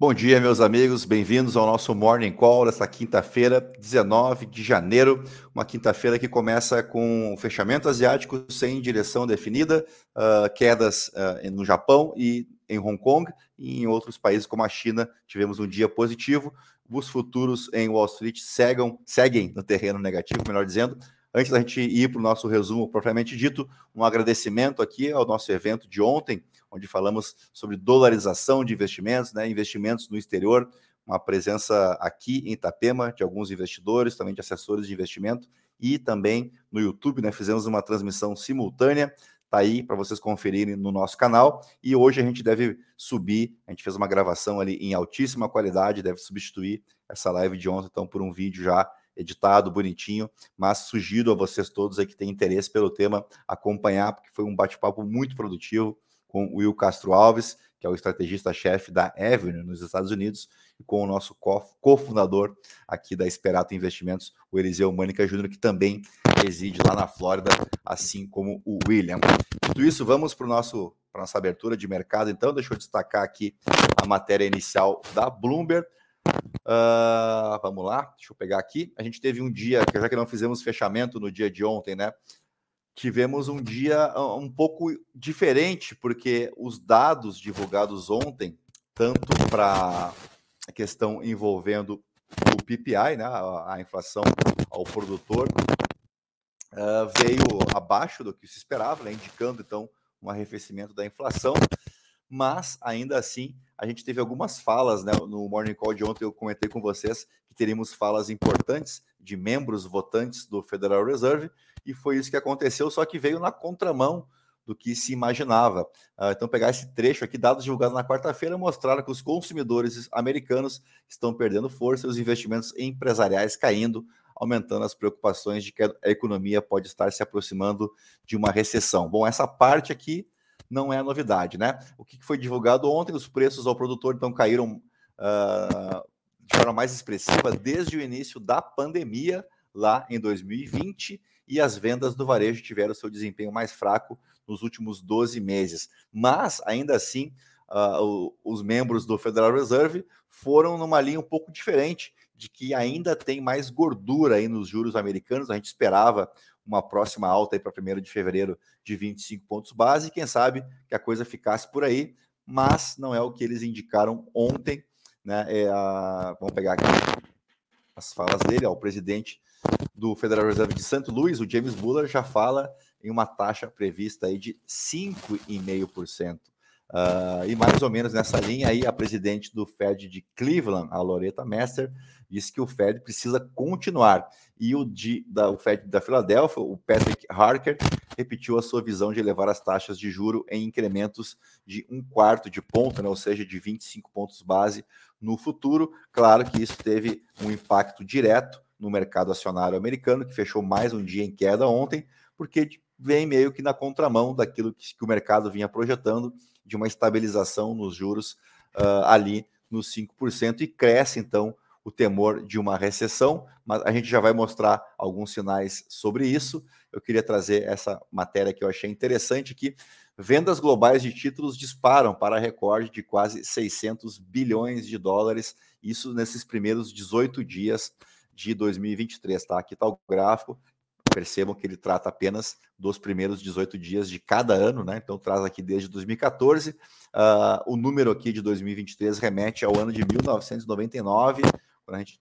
Bom dia, meus amigos, bem-vindos ao nosso Morning Call desta quinta-feira, 19 de janeiro. Uma quinta-feira que começa com o fechamento asiático sem direção definida, uh, quedas uh, no Japão e em Hong Kong, e em outros países como a China tivemos um dia positivo. Os futuros em Wall Street seguem, seguem no terreno negativo, melhor dizendo. Antes da gente ir para o nosso resumo propriamente dito, um agradecimento aqui ao nosso evento de ontem, onde falamos sobre dolarização de investimentos, né, investimentos no exterior, uma presença aqui em Itapema de alguns investidores, também de assessores de investimento, e também no YouTube, né, fizemos uma transmissão simultânea, tá aí para vocês conferirem no nosso canal, e hoje a gente deve subir, a gente fez uma gravação ali em altíssima qualidade, deve substituir essa live de ontem, então, por um vídeo já editado, bonitinho, mas sugiro a vocês todos aí que têm interesse pelo tema acompanhar, porque foi um bate-papo muito produtivo, com o Will Castro Alves, que é o estrategista-chefe da Avenue nos Estados Unidos, e com o nosso cofundador aqui da Esperato Investimentos, o Eliseu Mânica Júnior, que também reside lá na Flórida, assim como o William. Dito isso, vamos para nosso para nossa abertura de mercado. Então, deixa eu destacar aqui a matéria inicial da Bloomberg. Uh, vamos lá, deixa eu pegar aqui. A gente teve um dia, já que não fizemos fechamento no dia de ontem, né? Tivemos um dia ah, um pouco diferente, porque os dados divulgados ontem, tanto para a questão envolvendo o PPI, né, a, inflação ao produtor, uh, veio abaixo do que se esperava, né, indicando então um arrefecimento da inflação, mas ainda assim a gente teve algumas falas né, no Morning Call de ontem, eu comentei com vocês que teríamos falas importantes de membros votantes do Federal Reserve, e foi isso que aconteceu, só que veio na contramão do que se imaginava. Uh, então, pegar esse trecho aqui, dados divulgados na quarta-feira, mostraram que os consumidores americanos estão perdendo força e os investimentos empresariais caindo, aumentando as preocupações de que a economia pode estar se aproximando de uma recessão. Bom, essa parte aqui não é novidade, né? O que foi divulgado ontem, os preços ao produtor então caíram uh, de forma mais expressiva desde o início da pandemia, lá em 2020, e as vendas do varejo tiveram seu desempenho mais fraco nos últimos 12 meses. Mas, ainda assim, uh, os membros do Federal Reserve foram numa linha um pouco diferente, de que ainda tem mais gordura aí nos juros americanos. A gente esperava uma próxima alta para 1 de fevereiro de 25 pontos base, e quem sabe que a coisa ficasse por aí, mas não é o que eles indicaram ontem. Né? É a... Vamos pegar aqui as falas dele, ó, o presidente do Federal Reserve de St. Louis, o James Buller, já fala em uma taxa prevista aí de 5,5%. Uh, e mais ou menos nessa linha aí, a presidente do Fed de Cleveland, a Loretta Mester, disse que o Fed precisa continuar. E o, de, da, o Fed da Filadélfia, o Patrick Harker, repetiu a sua visão de elevar as taxas de juro em incrementos de um quarto de ponto, né, ou seja, de 25 pontos base no futuro. Claro que isso teve um impacto direto no mercado acionário americano, que fechou mais um dia em queda ontem, porque vem meio que na contramão daquilo que, que o mercado vinha projetando, de uma estabilização nos juros uh, ali nos 5%, e cresce então o temor de uma recessão, mas a gente já vai mostrar alguns sinais sobre isso. Eu queria trazer essa matéria que eu achei interessante aqui. Vendas globais de títulos disparam para recorde de quase 600 bilhões de dólares, isso nesses primeiros 18 dias de 2023, tá? Aqui está o gráfico. Percebam que ele trata apenas dos primeiros 18 dias de cada ano, né? Então traz aqui desde 2014. Uh, ah, o número aqui de 2023 remete ao ano de 1999, quando a gente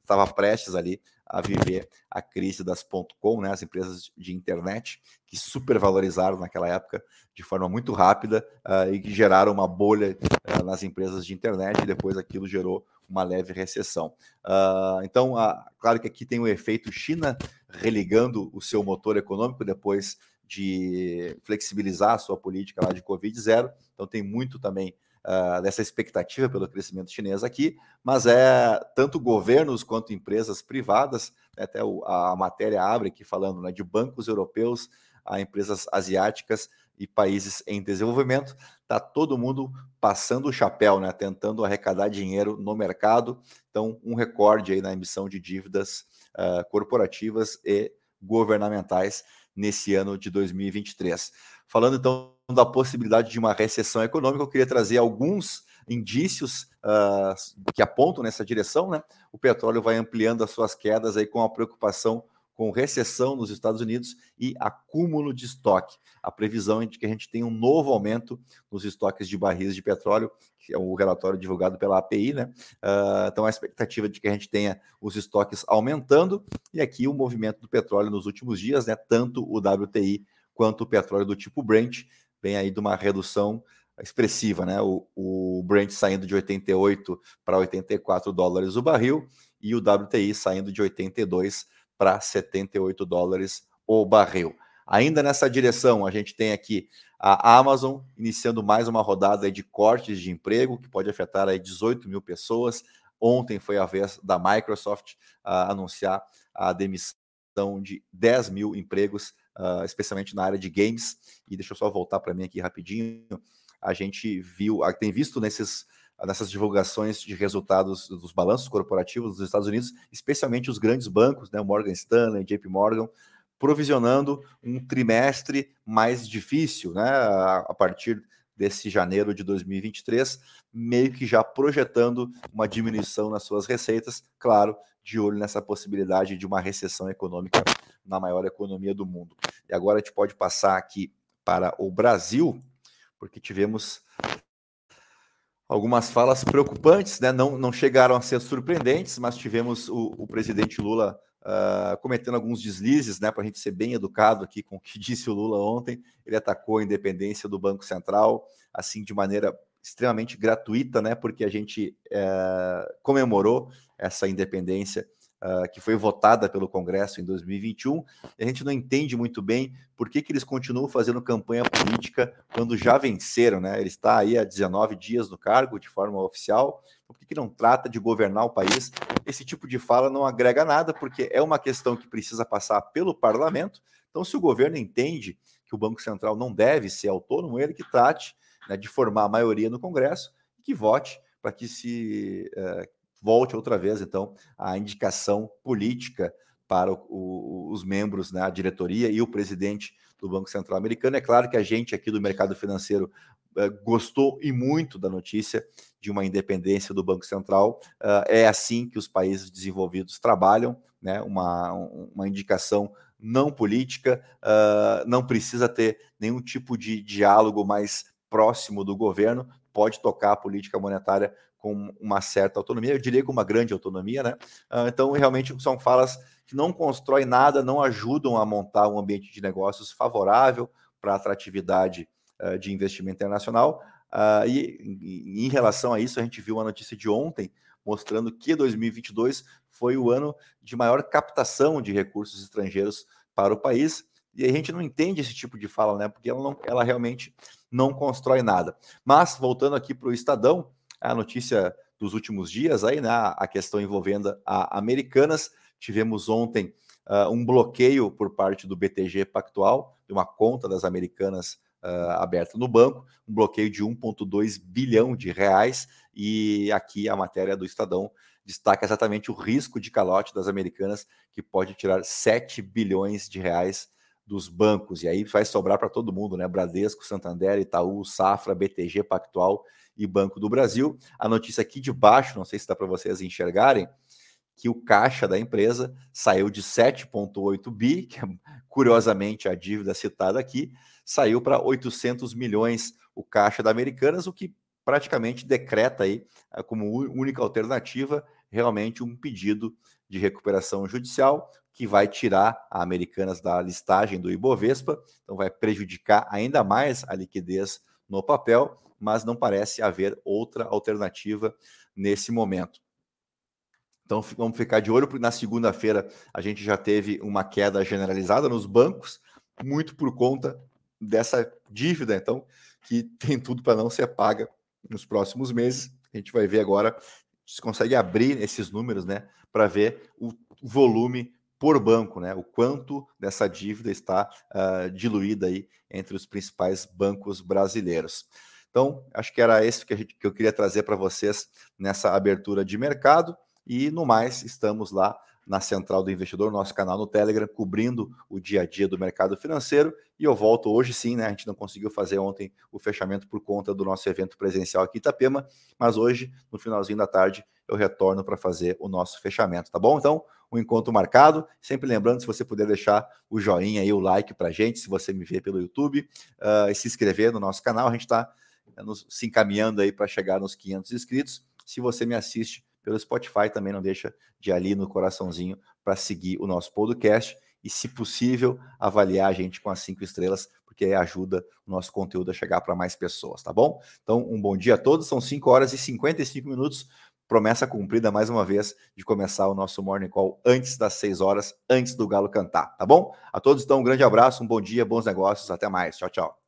estava prestes ali a viver a crise das .com, né, as empresas de internet que supervalorizaram naquela época de forma muito rápida uh, e que geraram uma bolha uh, nas empresas de internet e depois aquilo gerou uma leve recessão. Uh, então, uh, claro que aqui tem o efeito China religando o seu motor econômico depois de flexibilizar a sua política lá de Covid zero. Então, tem muito também uh, dessa expectativa pelo crescimento chinês aqui, mas é tanto governos quanto empresas privadas, né, até o, a matéria abre aqui falando né, de bancos europeus a empresas asiáticas e países em desenvolvimento, está todo mundo passando o chapéu, né, tentando arrecadar dinheiro no mercado. Então, um recorde aí na emissão de dívidas uh, corporativas e governamentais nesse ano de 2023. Falando então da possibilidade de uma recessão econômica, eu queria trazer alguns indícios uh, que apontam nessa direção, né? O petróleo vai ampliando as suas quedas aí com a preocupação com recessão nos Estados Unidos e acúmulo de estoque. A previsão é de que a gente tenha um novo aumento nos estoques de barris de petróleo, que é o relatório divulgado pela API, né? Uh, então a expectativa de que a gente tenha os estoques aumentando e aqui o movimento do petróleo nos últimos dias, né? Tanto o WTI quanto o petróleo do tipo Brent vem aí de uma redução expressiva, né? O, o Brent saindo de 88 para 84 dólares o barril e o WTI saindo de 82 para 78 dólares o barril. Ainda nessa direção, a gente tem aqui a Amazon iniciando mais uma rodada de cortes de emprego, que pode afetar aí 18 mil pessoas. Ontem foi a vez da Microsoft uh, anunciar a demissão de 10 mil empregos, uh, especialmente na área de games. E deixa eu só voltar para mim aqui rapidinho. A gente viu, tem visto nesses nessas divulgações de resultados dos balanços corporativos dos Estados Unidos, especialmente os grandes bancos, né, Morgan Stanley, JP Morgan, provisionando um trimestre mais difícil, né, a partir desse janeiro de 2023, meio que já projetando uma diminuição nas suas receitas, claro, de olho nessa possibilidade de uma recessão econômica na maior economia do mundo. E agora a gente pode passar aqui para o Brasil, porque tivemos algumas falas preocupantes, né? não, não chegaram a ser surpreendentes, mas tivemos o, o presidente Lula uh, cometendo alguns deslizes, né? para a gente ser bem educado aqui com o que disse o Lula ontem. Ele atacou a independência do Banco Central, assim, de maneira extremamente gratuita, né? porque a gente uh, comemorou essa independência uh, que foi votada pelo Congresso em 2021, e a gente não entende muito bem por que, que eles continuam fazendo campanha política quando já venceram, né? Ele está aí há 19 dias no cargo de forma oficial, por que, que não trata de governar o país? Esse tipo de fala não agrega nada, porque é uma questão que precisa passar pelo parlamento. Então, se o governo entende que o Banco Central não deve ser autônomo, ele que trate né, de formar a maioria no Congresso e que vote para que se uh, volte outra vez, então, a indicação política para o, o, os membros, né, a diretoria e o presidente do Banco Central Americano. É claro que a gente aqui do mercado financeiro uh, gostou e muito da notícia de uma independência do Banco Central. Uh, é assim que os países desenvolvidos trabalham, né, uma, uma indicação não política, uh, não precisa ter nenhum tipo de diálogo mais próximo do governo, pode tocar a política monetária com uma certa autonomia, eu diria com uma grande autonomia, né? Uh, então, realmente são falas que não constroem nada, não ajudam a montar um ambiente de negócios favorável para a atratividade uh, de investimento internacional. Uh, e em relação a isso, a gente viu uma notícia de ontem mostrando que 2022 foi o ano de maior captação de recursos estrangeiros para o país. E a gente não entende esse tipo de fala, né? Porque ela, não, ela realmente não constrói nada. Mas, voltando aqui para o Estadão, a notícia dos últimos dias aí, né? A questão envolvendo a Americanas. Tivemos ontem uh, um bloqueio por parte do BTG Pactual, de uma conta das Americanas uh, aberta no banco, um bloqueio de 1,2 bilhão de reais. E aqui a matéria do Estadão destaca exatamente o risco de calote das Americanas, que pode tirar 7 bilhões de reais dos bancos. E aí vai sobrar para todo mundo, né? Bradesco, Santander, Itaú, Safra, BTG Pactual e Banco do Brasil. A notícia aqui de baixo, não sei se dá para vocês enxergarem, que o caixa da empresa saiu de 7,8 bi, que é curiosamente a dívida citada aqui, saiu para 800 milhões o caixa da Americanas, o que praticamente decreta aí eh, como única alternativa realmente um pedido de recuperação judicial que vai tirar a Americanas da listagem do Ibovespa, então vai prejudicar ainda mais a liquidez no papel mas não parece haver outra alternativa nesse momento. Então vamos ficar de olho, porque na segunda-feira a gente já teve uma queda generalizada nos bancos, muito por conta dessa dívida, então, que tem tudo para não ser paga nos próximos meses. A gente vai ver agora se consegue abrir esses números, né, para ver o volume por banco, né, o quanto dessa dívida está uh, diluída aí entre os principais bancos brasileiros. Então, acho que era isso que, que eu queria trazer para vocês nessa abertura de mercado. E no mais, estamos lá na Central do Investidor, nosso canal no Telegram, cobrindo o dia a dia do mercado financeiro. E eu volto hoje sim, né? A gente não conseguiu fazer ontem o fechamento por conta do nosso evento presencial aqui em Itapema, mas hoje, no finalzinho da tarde, eu retorno para fazer o nosso fechamento, tá bom? Então, um encontro marcado. Sempre lembrando, se você puder deixar o joinha e o like para gente, se você me vê pelo YouTube, uh, e se inscrever no nosso canal, a gente está se encaminhando aí para chegar nos 500 inscritos. Se você me assiste pelo Spotify, também não deixa de ali no coraçãozinho para seguir o nosso podcast e, se possível, avaliar a gente com as cinco estrelas, porque ajuda o nosso conteúdo a chegar para mais pessoas, tá bom? Então, um bom dia a todos. São 5 horas e 55 minutos. Promessa cumprida mais uma vez de começar o nosso Morning Call antes das 6 horas, antes do Galo cantar, tá bom? A todos, então, um grande abraço, um bom dia, bons negócios, até mais. Tchau, tchau.